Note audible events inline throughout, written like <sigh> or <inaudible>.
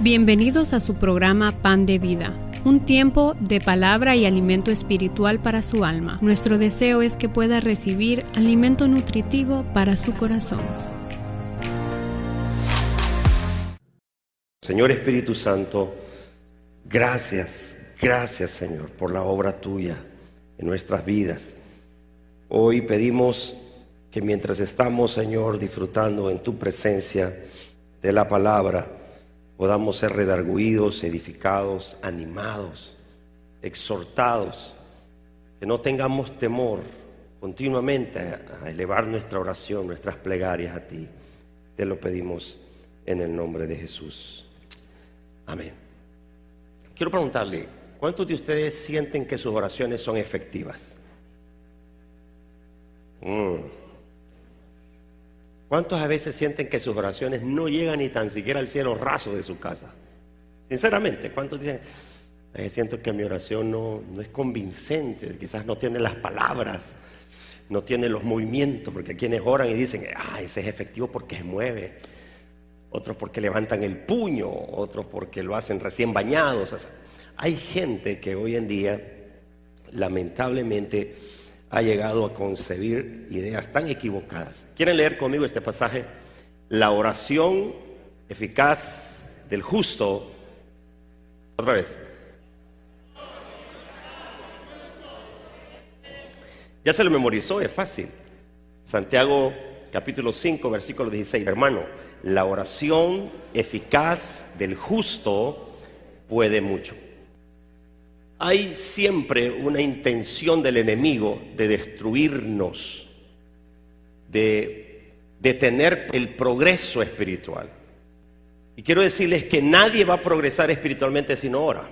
Bienvenidos a su programa Pan de Vida, un tiempo de palabra y alimento espiritual para su alma. Nuestro deseo es que pueda recibir alimento nutritivo para su corazón. Señor Espíritu Santo, gracias, gracias Señor por la obra tuya en nuestras vidas. Hoy pedimos que mientras estamos, Señor, disfrutando en tu presencia de la palabra, podamos ser redarguidos, edificados, animados, exhortados, que no tengamos temor continuamente a elevar nuestra oración, nuestras plegarias a ti. Te lo pedimos en el nombre de Jesús. Amén. Quiero preguntarle, ¿cuántos de ustedes sienten que sus oraciones son efectivas? Mm. ¿Cuántos a veces sienten que sus oraciones no llegan ni tan siquiera al cielo raso de su casa? Sinceramente, ¿cuántos dicen, siento que mi oración no, no es convincente, quizás no tiene las palabras, no tiene los movimientos, porque hay quienes oran y dicen, ah, ese es efectivo porque se mueve, otros porque levantan el puño, otros porque lo hacen recién bañados. hay gente que hoy en día, lamentablemente, ha llegado a concebir ideas tan equivocadas. ¿Quieren leer conmigo este pasaje? La oración eficaz del justo. Otra vez. Ya se lo memorizó, es fácil. Santiago capítulo 5, versículo 16. Hermano, la oración eficaz del justo puede mucho hay siempre una intención del enemigo de destruirnos, de detener el progreso espiritual. Y quiero decirles que nadie va a progresar espiritualmente si no ora.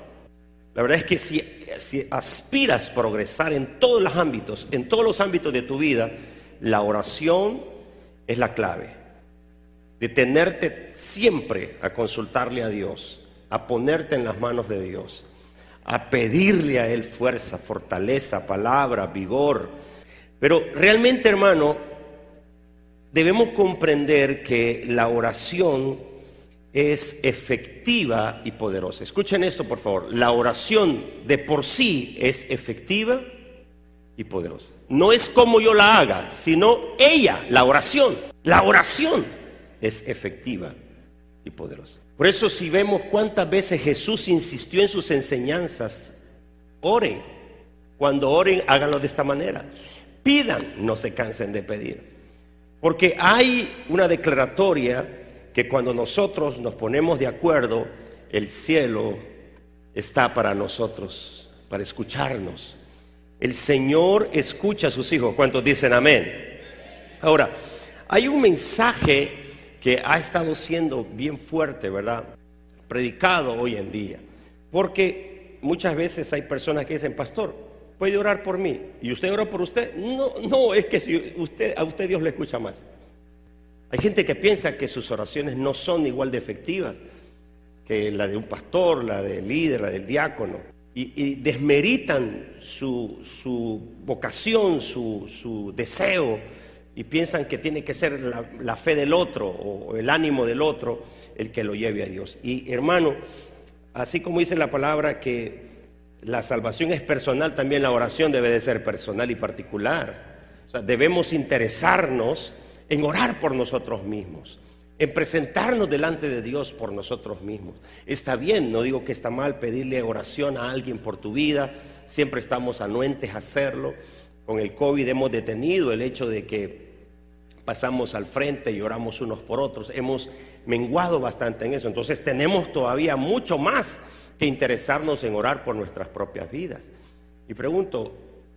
La verdad es que si, aspiras a progresar en todos los ámbitos, en todos los ámbitos de tu vida, la oración es la clave. Detenerte siempre a consultarle a Dios, a ponerte en las manos de Dios a pedirle a Él fuerza, fortaleza, palabra, vigor. Pero realmente, hermano, debemos comprender que la oración es efectiva y poderosa. Escuchen esto, por favor. La oración de por sí es efectiva y poderosa. No es como yo la haga, sino ella, la oración. La oración es efectiva Por eso si vemos cuántas veces Jesús insistió en sus enseñanzas, oren. Cuando oren, háganlo de esta manera. Pidan, no se cansen de pedir. Porque hay una declaratoria que cuando nosotros nos ponemos de acuerdo, el cielo está para nosotros, para escucharnos. El Señor escucha a sus hijos. ¿Cuántos dicen amén? Ahora, hay un mensaje que ha estado siendo bien fuerte, ¿verdad? Predicado hoy en día. Porque muchas veces hay personas que dicen, pastor, puede orar por mí. ¿Y usted ora por usted? No, no, es que si usted, a usted Dios le escucha más. Hay gente que piensa que sus oraciones no son igual de efectivas que la de un pastor, la del líder, la del diácono. Y, desmeritan su, su vocación, su, su deseo y piensan que tiene que ser la, fe del otro o el ánimo del otro el que lo lleve a Dios. Y hermano, así como dice la palabra que la salvación es personal, también la oración debe de ser personal y particular. O sea, debemos interesarnos en orar por nosotros mismos, en presentarnos delante de Dios por nosotros mismos. Está bien, no digo que está mal pedirle oración a alguien por tu vida, siempre estamos anuentes a hacerlo con el COVID hemos detenido el hecho de que pasamos al frente y oramos unos por otros. Hemos menguado bastante en eso. Entonces tenemos todavía mucho más que interesarnos en orar por nuestras propias vidas. Y pregunto,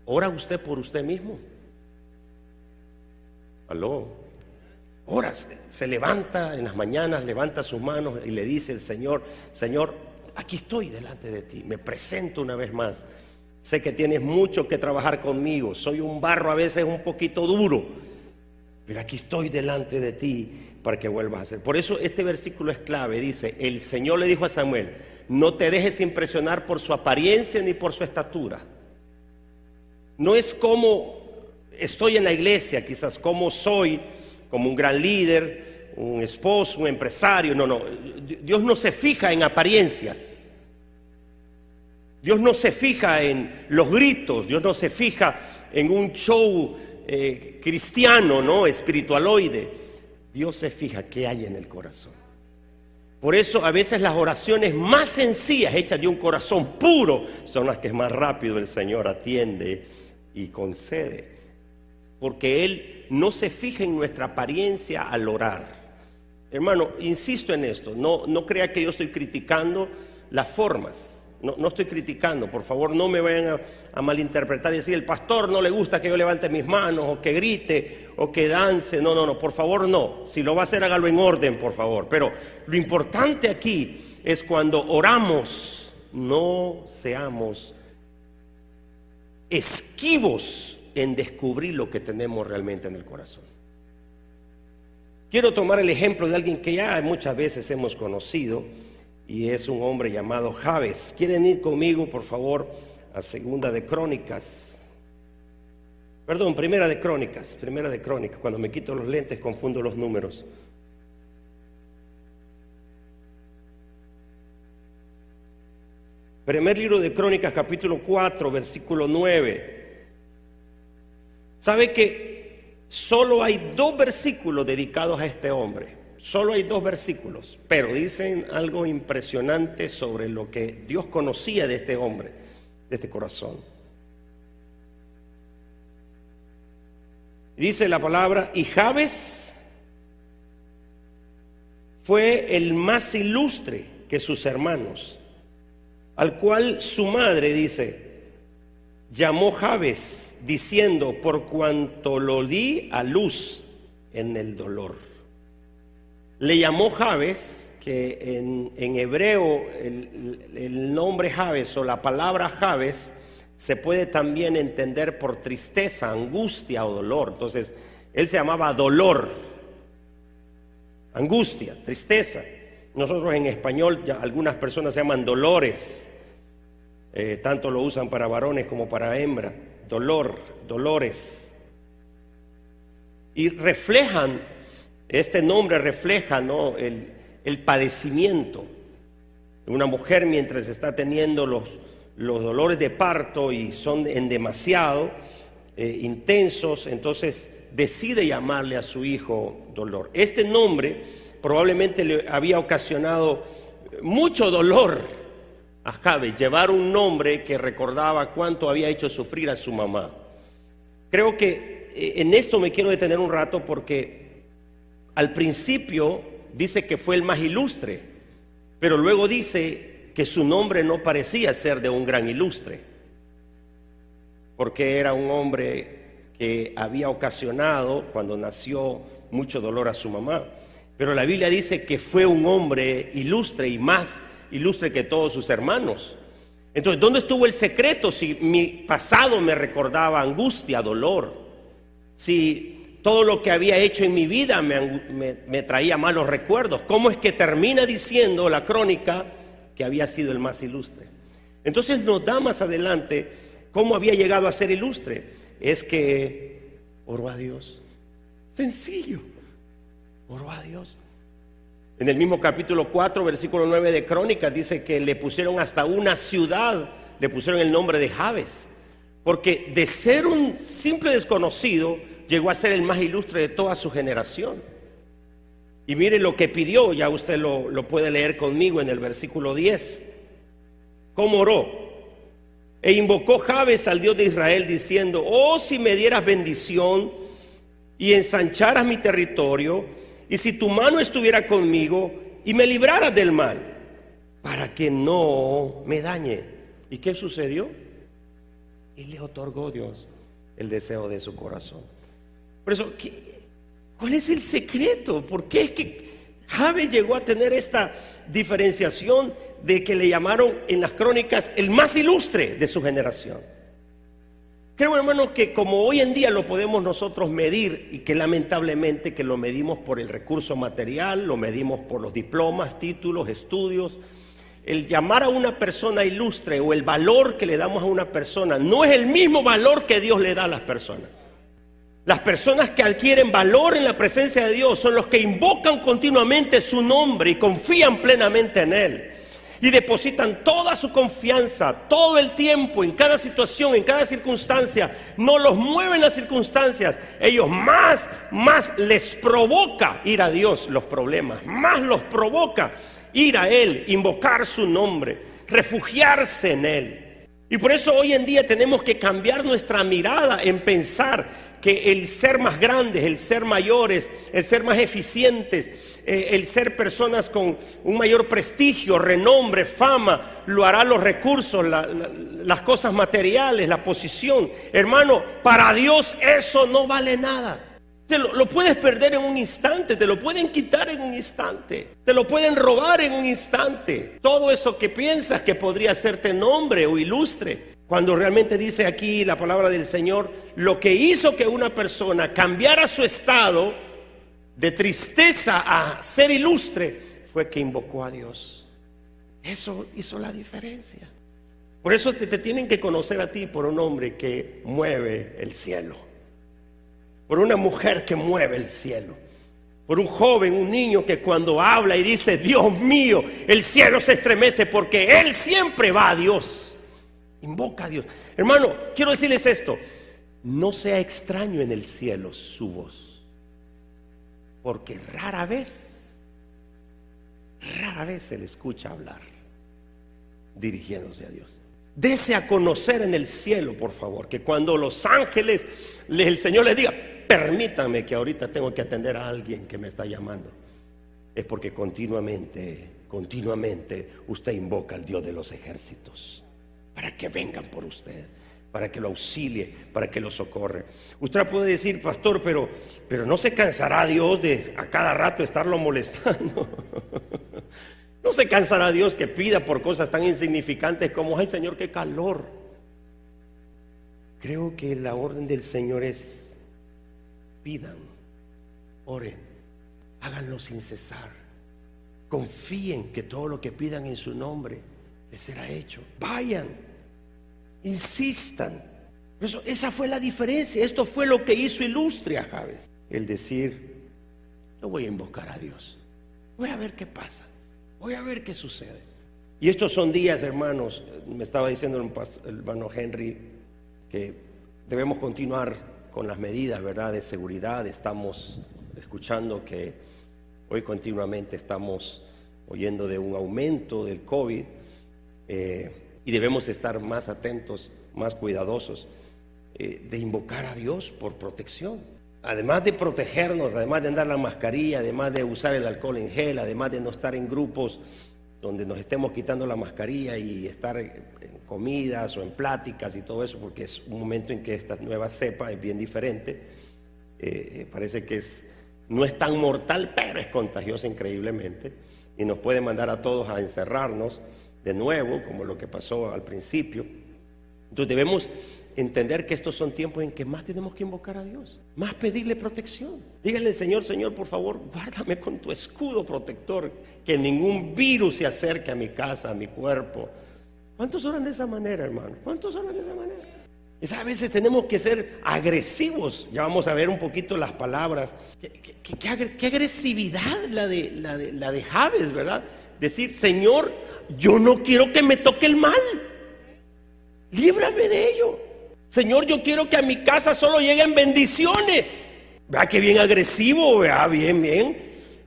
¿ora usted por usted mismo? Aló. Ora, se levanta en las mañanas, levanta sus manos y le dice el Señor, Señor, aquí estoy delante de ti, me presento una vez más Sé que tienes mucho que trabajar conmigo. Soy un barro a veces un poquito duro. Pero aquí estoy delante de ti para que vuelvas a ser. Por eso este versículo es clave. Dice, el Señor le dijo a Samuel, no te dejes impresionar por su apariencia ni por su estatura. No es como estoy en la iglesia, quizás como soy, como un gran líder, un esposo, un empresario. No, no. Dios no se fija en apariencias. Dios no se fija en los gritos. Dios no se fija en un show eh, cristiano, ¿no? Espiritualoide. Dios se fija qué hay en el corazón. Por eso a veces las oraciones más sencillas, hechas de un corazón puro, son las que más rápido el Señor atiende y concede. Porque Él no se fija en nuestra apariencia al orar. Hermano, insisto en esto, no, no crea que yo estoy criticando las formas. No, estoy criticando, por favor, no me vayan a, malinterpretar y decir, el pastor no le gusta que yo levante mis manos o que grite o que dance. No, no, no, por favor, no. Si lo va a hacer, hágalo en orden, por favor. Pero lo importante aquí es cuando oramos, no seamos esquivos en descubrir lo que tenemos realmente en el corazón. Quiero tomar el ejemplo de alguien que ya muchas veces hemos conocido y es un hombre llamado Javes. ¿Quieren ir conmigo, por favor, a Segunda de Crónicas? Perdón, Primera de Crónicas, Primera de Crónicas. Cuando me quito los lentes confundo los números. Primer libro de Crónicas, capítulo 4, versículo 9. ¿Sabe que solo hay dos versículos dedicados a este hombre? Solo hay dos versículos, pero dicen algo impresionante sobre lo que Dios conocía de este hombre, de este corazón. Dice la palabra, y Jabes fue el más ilustre que sus hermanos, al cual su madre dice, llamó Jabes diciendo, por cuanto lo di a luz en el dolor le llamó Jabes, que en, hebreo el, nombre Jabes o la palabra Jabes se puede también entender por tristeza, angustia o dolor. Entonces, él se llamaba dolor, angustia, tristeza. Nosotros en español algunas personas se llaman dolores, eh, tanto lo usan para varones como para hembra, dolor, dolores. Y reflejan este nombre refleja ¿no? el, padecimiento de una mujer mientras está teniendo los, los dolores de parto y son en demasiado eh, intensos, entonces decide llamarle a su hijo dolor. Este nombre probablemente le había ocasionado mucho dolor a Jabe, llevar un nombre que recordaba cuánto había hecho sufrir a su mamá. Creo que eh, en esto me quiero detener un rato porque al principio dice que fue el más ilustre, pero luego dice que su nombre no parecía ser de un gran ilustre, porque era un hombre que había ocasionado cuando nació mucho dolor a su mamá. Pero la Biblia dice que fue un hombre ilustre y más ilustre que todos sus hermanos. Entonces, ¿dónde estuvo el secreto si mi pasado me recordaba angustia, dolor? Si todo lo que había hecho en mi vida me, traía malos recuerdos. ¿Cómo es que termina diciendo la crónica que había sido el más ilustre? Entonces nos da más adelante cómo había llegado a ser ilustre. Es que oró a Dios. Sencillo. Oró a Dios. En el mismo capítulo 4, versículo 9 de Crónicas, dice que le pusieron hasta una ciudad, le pusieron el nombre de Javes. Porque de ser un simple desconocido, llegó a ser el más ilustre de toda su generación. Y mire lo que pidió, ya usted lo, puede leer conmigo en el versículo 10. ¿Cómo oró? E invocó Jabes al Dios de Israel diciendo, oh si me dieras bendición y ensancharas mi territorio, y si tu mano estuviera conmigo y me libraras del mal, para que no me dañe. ¿Y qué sucedió? Y le otorgó Dios el deseo de su corazón. Por eso, ¿cuál es el secreto? ¿Por qué es que Jabe llegó a tener esta diferenciación de que le llamaron en las crónicas el más ilustre de su generación? Creo, hermano, que como hoy en día lo podemos nosotros medir y que lamentablemente que lo medimos por el recurso material, lo medimos por los diplomas, títulos, estudios, el llamar a una persona ilustre o el valor que le damos a una persona no es el mismo valor que Dios le da a las personas. Las personas que adquieren valor en la presencia de Dios son los que invocan continuamente su nombre y confían plenamente en Él. Y depositan toda su confianza, todo el tiempo, en cada situación, en cada circunstancia. No los mueven las circunstancias. Ellos más, más les provoca ir a Dios los problemas. Más los provoca ir a Él, invocar su nombre, refugiarse en Él. Y por eso hoy en día tenemos que cambiar nuestra mirada en pensar que el ser más grandes, el ser mayores, el ser más eficientes, eh, el ser personas con un mayor prestigio, renombre, fama, lo hará los recursos, las cosas materiales, la posición. Hermano, para Dios eso no vale nada. Te lo, lo, puedes perder en un instante, te lo pueden quitar en un instante, te lo pueden robar en un instante. Todo eso que piensas que podría hacerte nombre o ilustre, cuando realmente dice aquí la palabra del Señor, lo que hizo que una persona cambiara su estado de tristeza a ser ilustre fue que invocó a Dios. Eso hizo la diferencia. Por eso te, te tienen que conocer a ti por un hombre que mueve el cielo por una mujer que mueve el cielo, por un joven, un niño que cuando habla y dice, Dios mío, el cielo se estremece porque Él siempre va a Dios, invoca a Dios. Hermano, quiero decirles esto, no sea extraño en el cielo su voz, porque rara vez, rara vez se le escucha hablar dirigiéndose a Dios. Dese a conocer en el cielo, por favor, que cuando los ángeles, el Señor les diga, permítame que ahorita tengo que atender a alguien que me está llamando. Es porque continuamente, continuamente usted invoca al Dios de los ejércitos para que vengan por usted, para que lo auxilie, para que lo socorre. Usted puede decir, pastor, pero, pero no se cansará Dios de a cada rato estarlo molestando. <laughs> No se cansará Dios que pida por cosas tan insignificantes como, ay Señor, qué calor. Creo que la orden del Señor es pidan, oren, háganlo sin cesar. Confíen que todo lo que pidan en su nombre será hecho. Vayan, insistan. Esa fue la diferencia. Esto fue lo que hizo ilustre a Javes. El decir, yo voy a invocar a Dios. Voy a ver qué pasa. Voy a ver qué sucede. Y estos son días, hermanos, me estaba diciendo el hermano Henry, que debemos continuar con las medidas ¿verdad? de seguridad. Estamos escuchando que hoy continuamente estamos oyendo de un aumento del COVID eh, y debemos estar más atentos, más cuidadosos eh, de invocar a Dios por protección. Además de protegernos, además de andar la mascarilla, además de usar el alcohol en gel, además de no estar en grupos donde nos estemos quitando la mascarilla y estar en comidas o en pláticas y todo eso, porque es un momento en que esta nueva cepa es bien diferente. Eh, parece que es, no es tan mortal, pero es contagiosa increíblemente y nos puede mandar a todos a encerrarnos de nuevo, como lo que pasó al principio. Entonces debemos entender que estos son tiempos en que más tenemos que invocar a Dios, más pedirle protección. Dígale al Señor, Señor, por favor, guárdame con tu escudo protector, que ningún virus se acerque a mi casa, a mi cuerpo. ¿Cuántos oran de esa manera, hermano? ¿Cuántos oran de esa manera? Y a veces tenemos que ser agresivos. Ya vamos a ver un poquito las palabras. Qué, agresividad la de, la, de, ¿verdad? Decir, Señor, yo no quiero que me toque el mal. Líbrame de ello. Señor, yo quiero que a mi casa solo lleguen bendiciones. Vea que bien agresivo, vea, bien, bien.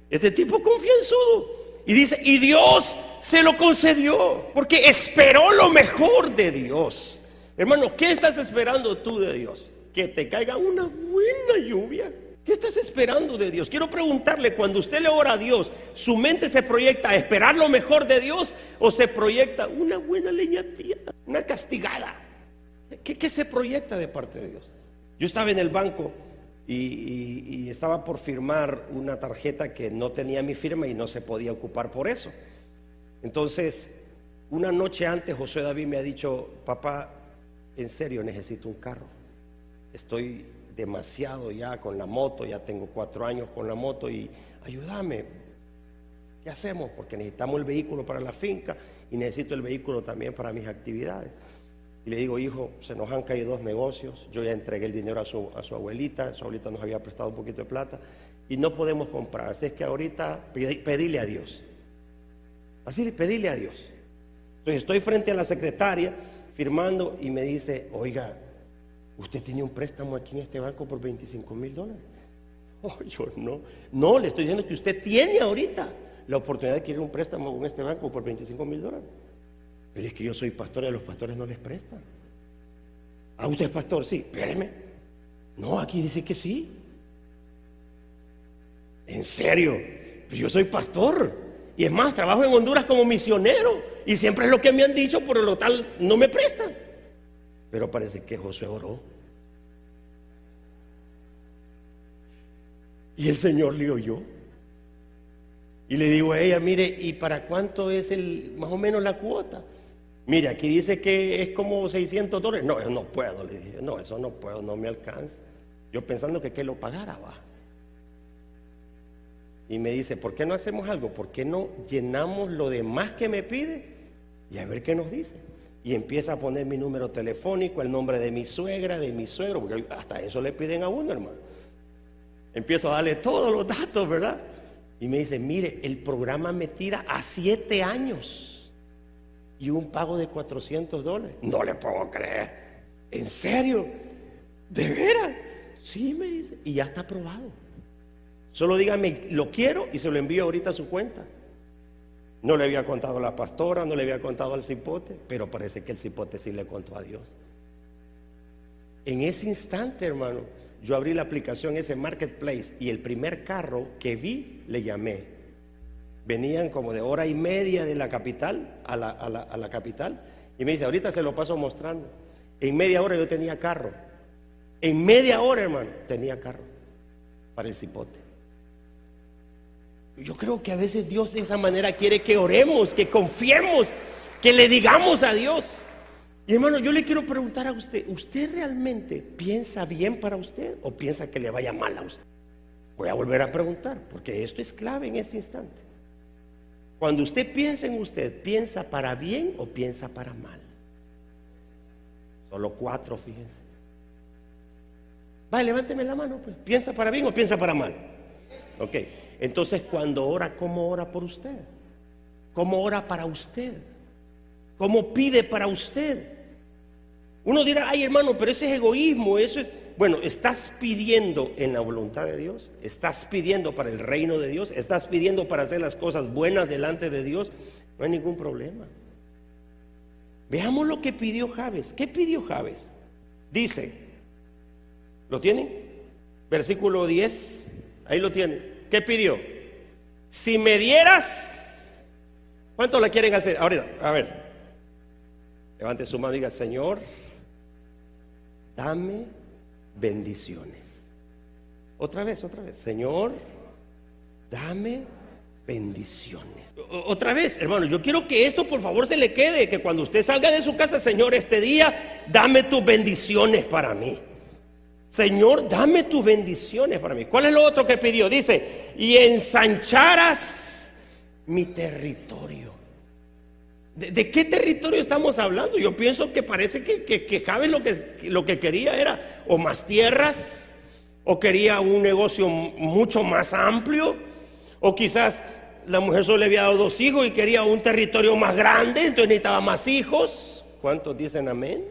Este tipo confianzudo. Y dice, y Dios se lo concedió, porque esperó lo mejor de Dios. Hermano, ¿qué estás esperando tú de Dios? Que te caiga una buena lluvia. ¿Qué estás esperando de Dios? Quiero preguntarle, cuando usted le ora a Dios, ¿su mente se proyecta a esperar lo mejor de Dios o se proyecta una buena leñatía, una castigada? ¿Qué, se proyecta de parte de Dios? Yo estaba en el banco y, estaba por firmar una tarjeta que no tenía mi firma y no se podía ocupar por eso. Entonces, una noche antes José David me ha dicho, papá, en serio necesito un carro. Estoy demasiado ya con la moto, ya tengo cuatro años con la moto y ayúdame. ¿Qué hacemos? Porque necesitamos el vehículo para la finca y necesito el vehículo también para mis actividades. Y le digo, hijo, se nos han caído dos negocios, yo ya entregué el dinero a su, a su abuelita, su abuelita nos había prestado un poquito de plata y no podemos comprar. Así es que ahorita pedile a Dios. Así, pedile a Dios. Entonces estoy frente a la secretaria firmando y me dice, oiga, usted tiene un préstamo aquí en este banco por 25 mil dólares. <laughs> Oh, yo no, no, le estoy diciendo que usted tiene ahorita la oportunidad de adquirir un préstamo con este banco por 25 mil dólares. Pero es que yo soy pastor y a los pastores no les prestan. ¿A usted es pastor? Sí, espéreme. No, aquí dice que sí. En serio, pero yo soy pastor. Y es más, trabajo en Honduras como misionero. Y siempre es lo que me han dicho, por lo tal no me prestan. Pero parece que José oró. Y el Señor le oyó. Y le digo a ella, mire, ¿y para cuánto es el más o menos la cuota? Mire, aquí dice que es como 600 dólares. No, yo no puedo, le dije. No, eso no puedo, no me alcanza. Yo pensando que que lo pagara, va. Y me dice, ¿por qué no hacemos algo? ¿Por qué no llenamos lo demás que me pide? Y a ver qué nos dice. Y empieza a poner mi número telefónico, el nombre de mi suegra, de mi suegro, porque hasta eso le piden a uno, hermano. Empiezo a darle todos los datos, ¿verdad? Y me dice, mire, el programa me tira a siete años y un pago de 400 dólares. No le puedo creer. ¿En serio? ¿De veras? Sí, me dice. Y ya está aprobado. Solo dígame, lo quiero y se lo envío ahorita a su cuenta. No le había contado a la pastora, no le había contado al cipote, pero parece que el cipote sí le contó a Dios. En ese instante, hermano, yo abrí la aplicación, ese marketplace, y el primer carro que vi, le llamé venían como de hora y media de la capital a la, capital. Y me dice, ahorita se lo paso mostrando. En media hora yo tenía carro. En media hora, hermano, tenía carro para el cipote. Yo creo que a veces Dios de esa manera quiere que oremos, que confiemos, que le digamos a Dios. Y hermano, yo le quiero preguntar a usted, ¿usted realmente piensa bien para usted o piensa que le vaya mal a usted? Voy a volver a preguntar, porque esto es clave en este instante. Cuando usted piensa en usted, ¿piensa para bien o piensa para mal? Solo cuatro, fíjense. Vale, levánteme la mano, pues. ¿Piensa para bien o piensa para mal? Ok. Entonces, cuando ora, ¿cómo ora por usted? ¿Cómo ora para usted? ¿Cómo pide para usted? Uno dirá, ay hermano, pero ese es egoísmo, eso es... Bueno, ¿estás pidiendo en la voluntad de Dios? ¿Estás pidiendo para el reino de Dios? ¿Estás pidiendo para hacer las cosas buenas delante de Dios? No hay ningún problema. Veamos lo que pidió Javes. ¿Qué pidió Javes? Dice, ¿lo tienen? Versículo 10, ahí lo tienen. ¿Qué pidió? Si me dieras, ¿cuánto la quieren hacer? Ahorita, a ver, levante su mano y diga, Señor, dame bendiciones. Otra vez, otra vez. Señor, dame bendiciones. otra vez, hermano, yo quiero que esto por favor se le quede, que cuando usted salga de su casa, Señor, este día, dame tus bendiciones para mí. Señor, dame tus bendiciones para mí. ¿Cuál es lo otro que pidió? Dice, y ensancharas mi territorio. ¿De, qué territorio estamos hablando? Yo pienso que parece que, que, lo que, lo que quería era o más tierras, o quería un negocio mucho más amplio, o quizás la mujer solo le había dado dos hijos y quería un territorio más grande, entonces necesitaba más hijos. ¿Cuántos dicen amén?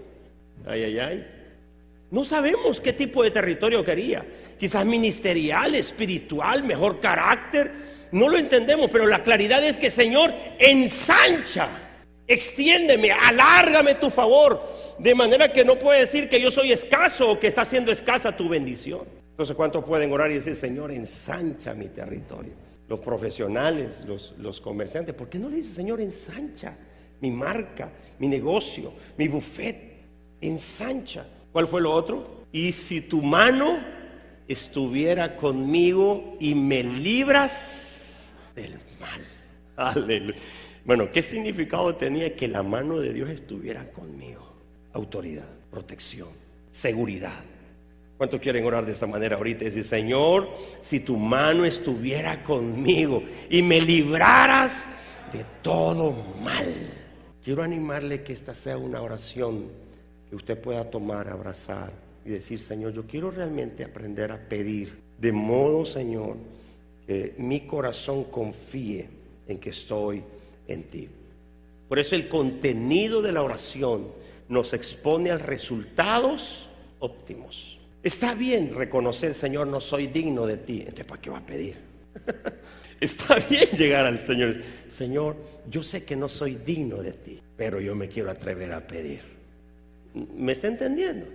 Ay, ay, ay. No sabemos qué tipo de territorio quería. Quizás ministerial, espiritual, mejor carácter. No lo entendemos, pero la claridad es que Señor ensancha Extiéndeme, alárgame tu favor, de manera que no puede decir que yo soy escaso o que está siendo escasa tu bendición. Entonces, ¿cuántos pueden orar y decir, Señor, ensancha mi territorio? Los profesionales, los, los comerciantes, ¿por qué no le dice, Señor, ensancha mi marca, mi negocio, mi buffet? Ensancha. ¿Cuál fue lo otro? Y si tu mano estuviera conmigo y me libras del mal. Aleluya. Bueno, ¿qué significado tenía que la mano de Dios estuviera conmigo? Autoridad, protección, seguridad. ¿Cuántos quieren orar de esa manera ahorita? Decir, Señor, si tu mano estuviera conmigo y me libraras de todo mal. Quiero animarle que esta sea una oración que usted pueda tomar, abrazar y decir, Señor, yo quiero realmente aprender a pedir, de modo, Señor, que mi corazón confíe en que estoy en ti. Por eso el contenido de la oración nos expone a resultados óptimos. Está bien reconocer, Señor, no soy digno de ti. Entonces, ¿para qué va a pedir? <laughs> Está bien llegar al Señor. Señor, yo sé que no soy digno de ti, pero yo me quiero atrever a pedir. ¿Me está entendiendo?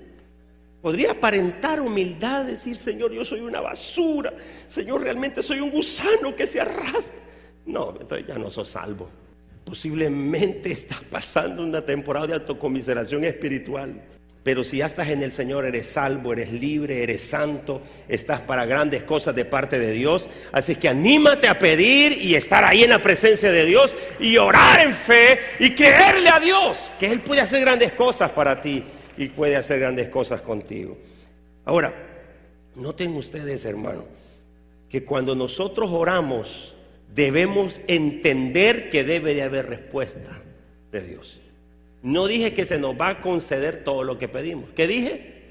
Podría aparentar humildad, decir, Señor, yo soy una basura. Señor, realmente soy un gusano que se arrastra. No, entonces ya no sos salvo. Posiblemente estás pasando una temporada de autocomiseración espiritual. Pero si ya estás en el Señor, eres salvo, eres libre, eres santo, estás para grandes cosas de parte de Dios. Así que anímate a pedir y estar ahí en la presencia de Dios y orar en fe y creerle a Dios que Él puede hacer grandes cosas para ti y puede hacer grandes cosas contigo. Ahora, noten ustedes, hermano, que cuando nosotros oramos, debemos entender que debe de haber respuesta de Dios. No dije que se nos va a conceder todo lo que pedimos. ¿Qué dije?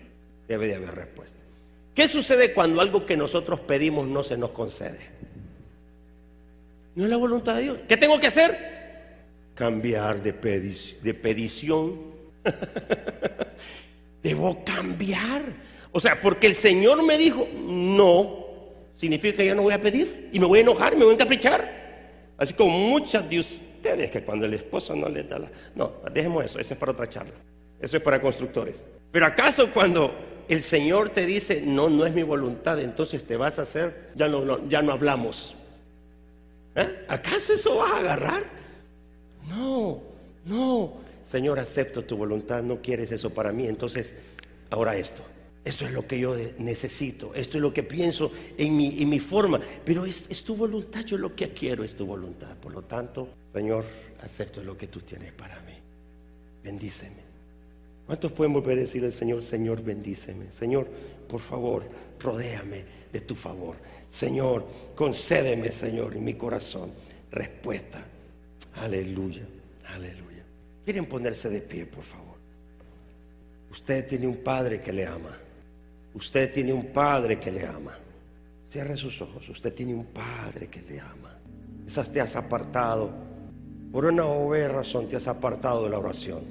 Debe de haber respuesta. ¿Qué sucede cuando algo que nosotros pedimos no se nos concede? No es la voluntad de Dios. ¿Qué tengo que hacer? Cambiar de, de petición. <laughs> Debo cambiar. O sea, porque el Señor me dijo, no, significa que ya no voy a pedir y me voy a enojar, me voy a encaprichar. Así como muchas de ustedes que cuando el esposo no les da la... No, dejemos eso, eso es para otra charla. Eso es para constructores. Pero acaso cuando el Señor te dice, no, no es mi voluntad, entonces te vas a hacer, ya no, ya no hablamos. ¿Eh? ¿Acaso eso vas a agarrar? No, no. Señor, acepto tu voluntad, no quieres eso para mí, entonces ahora esto. Esto es lo que yo necesito, esto es lo que pienso en mi, forma, pero es, tu voluntad, yo lo que quiero es tu voluntad. Por lo tanto, Señor, acepto lo que tú tienes para mí. Bendíceme. ¿Cuántos pueden volver a decir al Señor, Señor, bendíceme? Señor, por favor, rodéame de tu favor. Señor, concédeme, Señor, en mi corazón respuesta. Aleluya, aleluya. ¿Quieren ponerse de pie, por favor? Usted tiene un padre que le ama. Usted tiene un padre que le ama. Cierre sus ojos. Usted tiene un padre que le ama. Quizás te has apartado. Por una o razón te has apartado de la oración.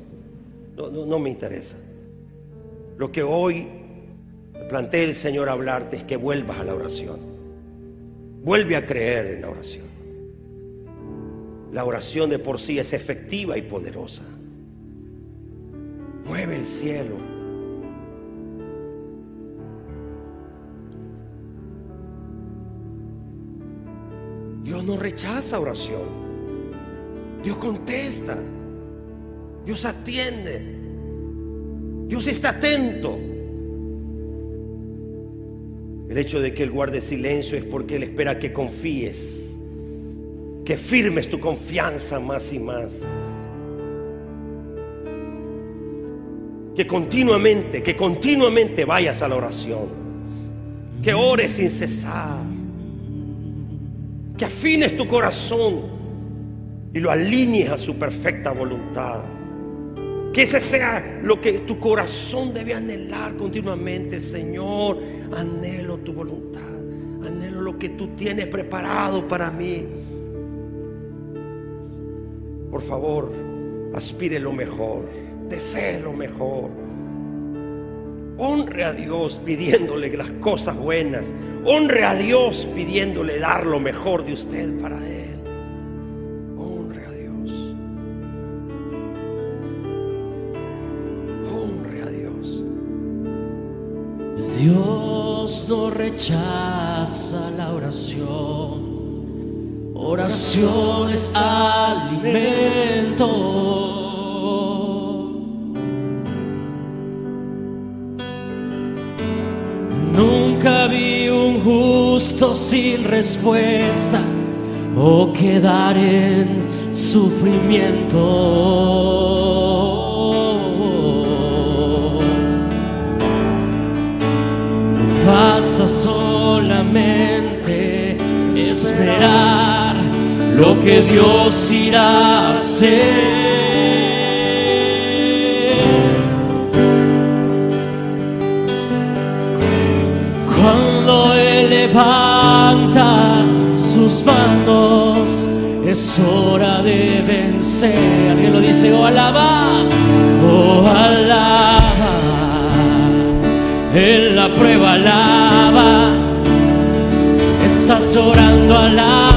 No, no, me interesa. Lo que hoy plantea el Señor hablarte es que vuelvas a la oración. Vuelve a creer en la oración. La oración de por sí es efectiva y poderosa. Mueve el cielo no rechaza oración. Dios contesta. Dios atiende. Dios está atento. El hecho de que Él guarde silencio es porque Él espera que confíes, que firmes tu confianza más y más. Que continuamente, que continuamente vayas a la oración, que ores sin cesar que afines tu corazón y lo alinees a su perfecta voluntad. Que ese sea lo que tu corazón debe anhelar continuamente, Señor. Anhelo tu voluntad, anhelo lo que tú tienes preparado para mí. Por favor, aspire lo mejor, desee lo mejor. Honre a Dios pidiéndole las cosas buenas. Honre a Dios pidiéndole dar lo mejor de usted para Él. Honre a Dios. Honre a Dios. Dios no rechaza la oración. Oración es alimento. Sin respuesta o quedar en sufrimiento. Basta solamente esperar lo que Dios irá a hacer. Manos, es hora de vencer. Alguien lo dice, oh alaba, oh alaba, en la prueba alaba, estás orando, alaba.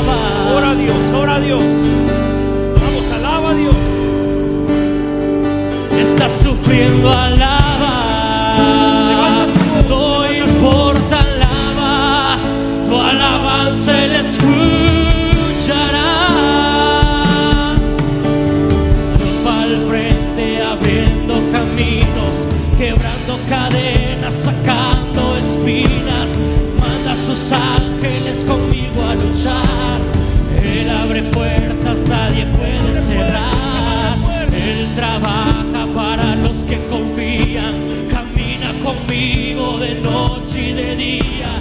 De noche y de día.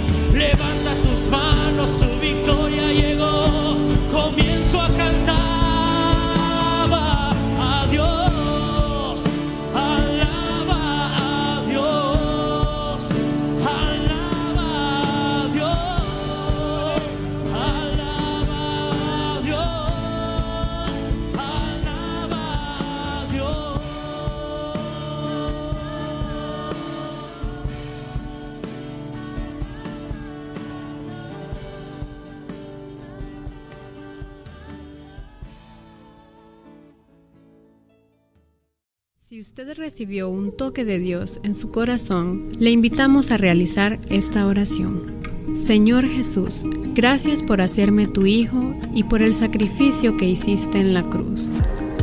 Usted recibió un toque de Dios en su corazón, le invitamos a realizar esta oración. Señor Jesús, gracias por hacerme tu Hijo y por el sacrificio que hiciste en la cruz.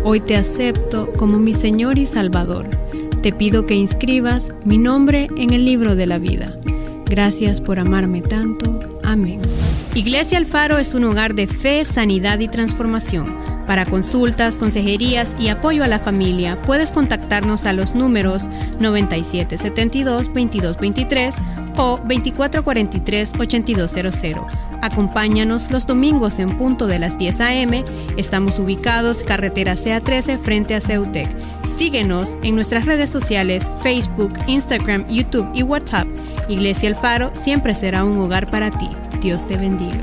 Hoy te acepto como mi Señor y Salvador. Te pido que inscribas mi nombre en el libro de la vida. Gracias por amarme tanto. Amén. Iglesia Alfaro es un hogar de fe, sanidad y transformación. Para consultas, consejerías y apoyo a la familia, puedes contactarnos a los números 9772-2223 o 2443-8200. Acompáñanos los domingos en punto de las 10 a.m. Estamos ubicados carretera CA13 frente a Ceutec. Síguenos en nuestras redes sociales Facebook, Instagram, YouTube y WhatsApp. Iglesia El Faro siempre será un hogar para ti. Dios te bendiga.